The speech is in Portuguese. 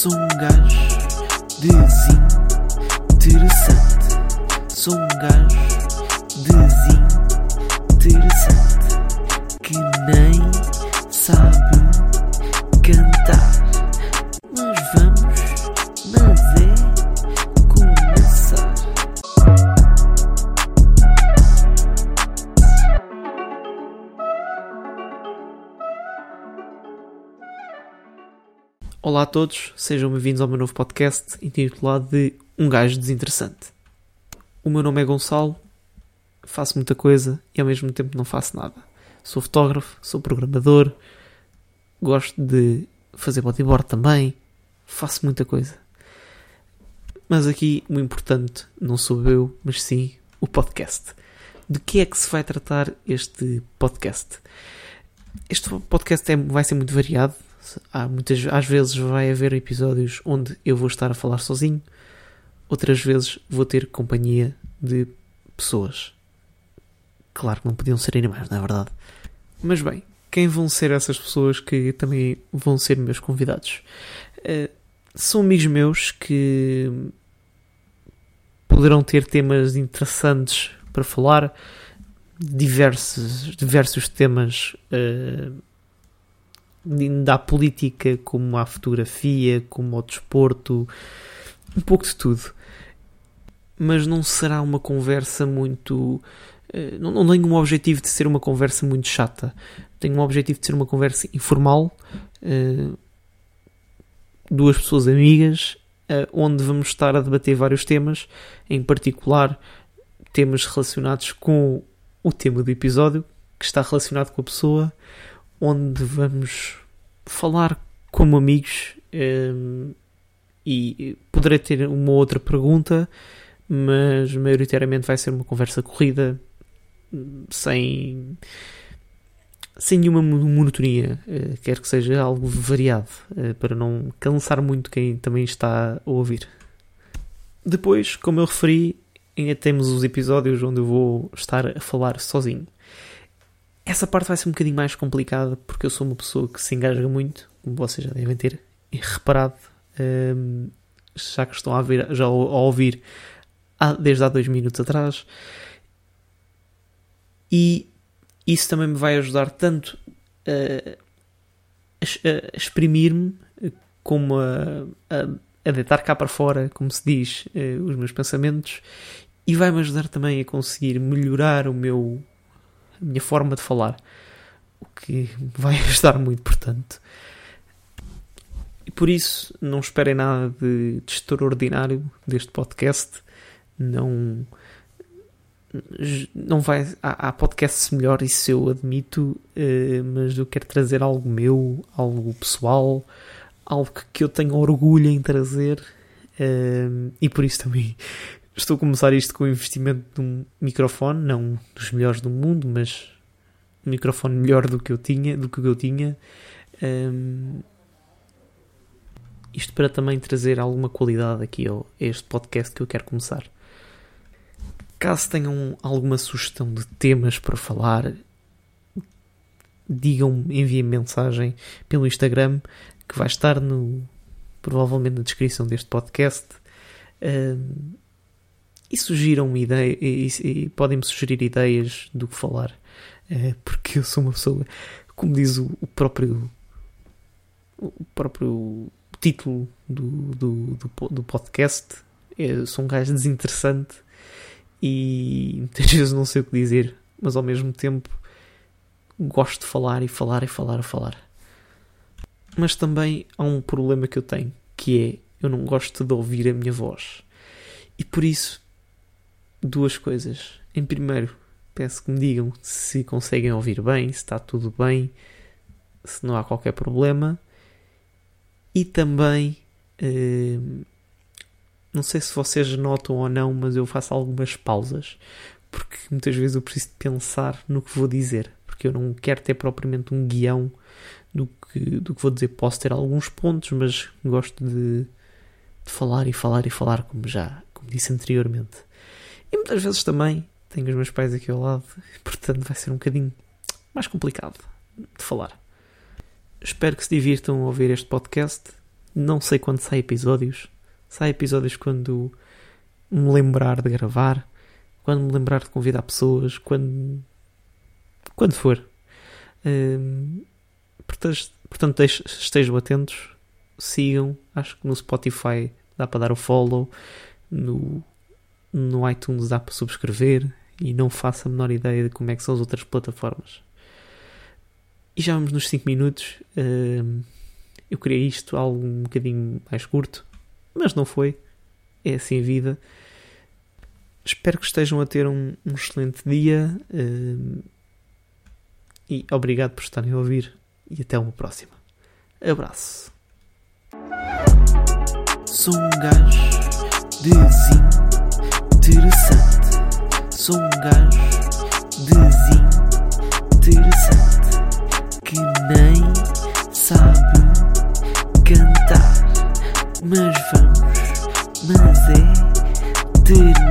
Sou um gajo desinteressante. Sou um gajo desinteressante que nem sabe Olá a todos, sejam bem-vindos ao meu novo podcast intitulado de Um Gajo Desinteressante. O meu nome é Gonçalo, faço muita coisa e ao mesmo tempo não faço nada. Sou fotógrafo, sou programador, gosto de fazer bodyboard também, faço muita coisa. Mas aqui o importante não sou eu, mas sim o podcast. De que é que se vai tratar este podcast? Este podcast é, vai ser muito variado. Há muitas, às vezes vai haver episódios onde eu vou estar a falar sozinho, outras vezes vou ter companhia de pessoas. Claro que não podiam ser animais, não é verdade? Mas bem, quem vão ser essas pessoas que também vão ser meus convidados? Uh, são amigos meus que poderão ter temas interessantes para falar, diversos, diversos temas. Uh, da política, como à fotografia, como ao desporto, um pouco de tudo. Mas não será uma conversa muito. Não, não tenho um objetivo de ser uma conversa muito chata. Tenho um objetivo de ser uma conversa informal, duas pessoas amigas, onde vamos estar a debater vários temas, em particular temas relacionados com o tema do episódio, que está relacionado com a pessoa, onde vamos falar como amigos um, e poderei ter uma outra pergunta, mas maioritariamente vai ser uma conversa corrida, sem, sem nenhuma monotonia. Uh, quero que seja algo variado, uh, para não cansar muito quem também está a ouvir. Depois, como eu referi, ainda temos os episódios onde eu vou estar a falar sozinho. Essa parte vai ser um bocadinho mais complicada porque eu sou uma pessoa que se engasga muito, como vocês já devem ter reparado, um, já que estão a, ver, já a ouvir há, desde há dois minutos atrás. E isso também me vai ajudar tanto a, a, a exprimir-me como a, a, deitar cá para fora, como se diz, uh, os meus pensamentos, e vai-me ajudar também a conseguir melhorar o meu a minha forma de falar, o que vai ajudar muito, portanto. E por isso, não esperem nada de, de extraordinário deste podcast. Não. Não vai. Há, há podcasts melhor, isso eu admito, uh, mas eu quero trazer algo meu, algo pessoal, algo que eu tenho orgulho em trazer. Uh, e por isso também estou a começar isto com o investimento de um microfone, não dos melhores do mundo, mas um microfone melhor do que eu tinha, do que eu tinha. Um, isto para também trazer alguma qualidade aqui ao, a este podcast que eu quero começar. Caso tenham alguma sugestão de temas para falar, digam-me, enviem mensagem pelo Instagram que vai estar no provavelmente na descrição deste podcast. Um, e sugiram ideia e, e podem-me sugerir ideias do que falar é, porque eu sou uma pessoa como diz o, o próprio o próprio título do, do, do, do podcast eu sou um gajo desinteressante e muitas vezes não sei o que dizer mas ao mesmo tempo gosto de falar e falar e falar e falar. Mas também há um problema que eu tenho que é eu não gosto de ouvir a minha voz. E por isso duas coisas. Em primeiro, peço que me digam se conseguem ouvir bem, se está tudo bem, se não há qualquer problema. E também, eh, não sei se vocês notam ou não, mas eu faço algumas pausas, porque muitas vezes eu preciso pensar no que vou dizer, porque eu não quero ter propriamente um guião do que, do que vou dizer. Posso ter alguns pontos, mas gosto de, de falar e falar e falar, como já como disse anteriormente. E muitas vezes também tenho os meus pais aqui ao lado, portanto vai ser um bocadinho mais complicado de falar. Espero que se divirtam a ouvir este podcast Não sei quando sai episódios. Sai episódios quando me lembrar de gravar, quando me lembrar de convidar pessoas, quando. quando for. Um, portanto, portanto estejam atentos, sigam. Acho que no Spotify dá para dar o follow, no, no iTunes dá para subscrever e não faço a menor ideia de como é que são as outras plataformas. E já vamos nos 5 minutos. Um, eu queria isto algo um bocadinho mais curto, mas não foi. É assim a vida. Espero que estejam a ter um, um excelente dia uh, e obrigado por estarem a ouvir e até uma próxima. Abraço. Sou um gajo interessante. Sou um gajo desinteressante que nem sabe cantar. Mas vamos, mas é ter